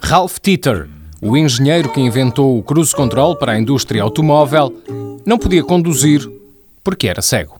Ralph Titter, o engenheiro que inventou o cruise control para a indústria automóvel, não podia conduzir porque era cego.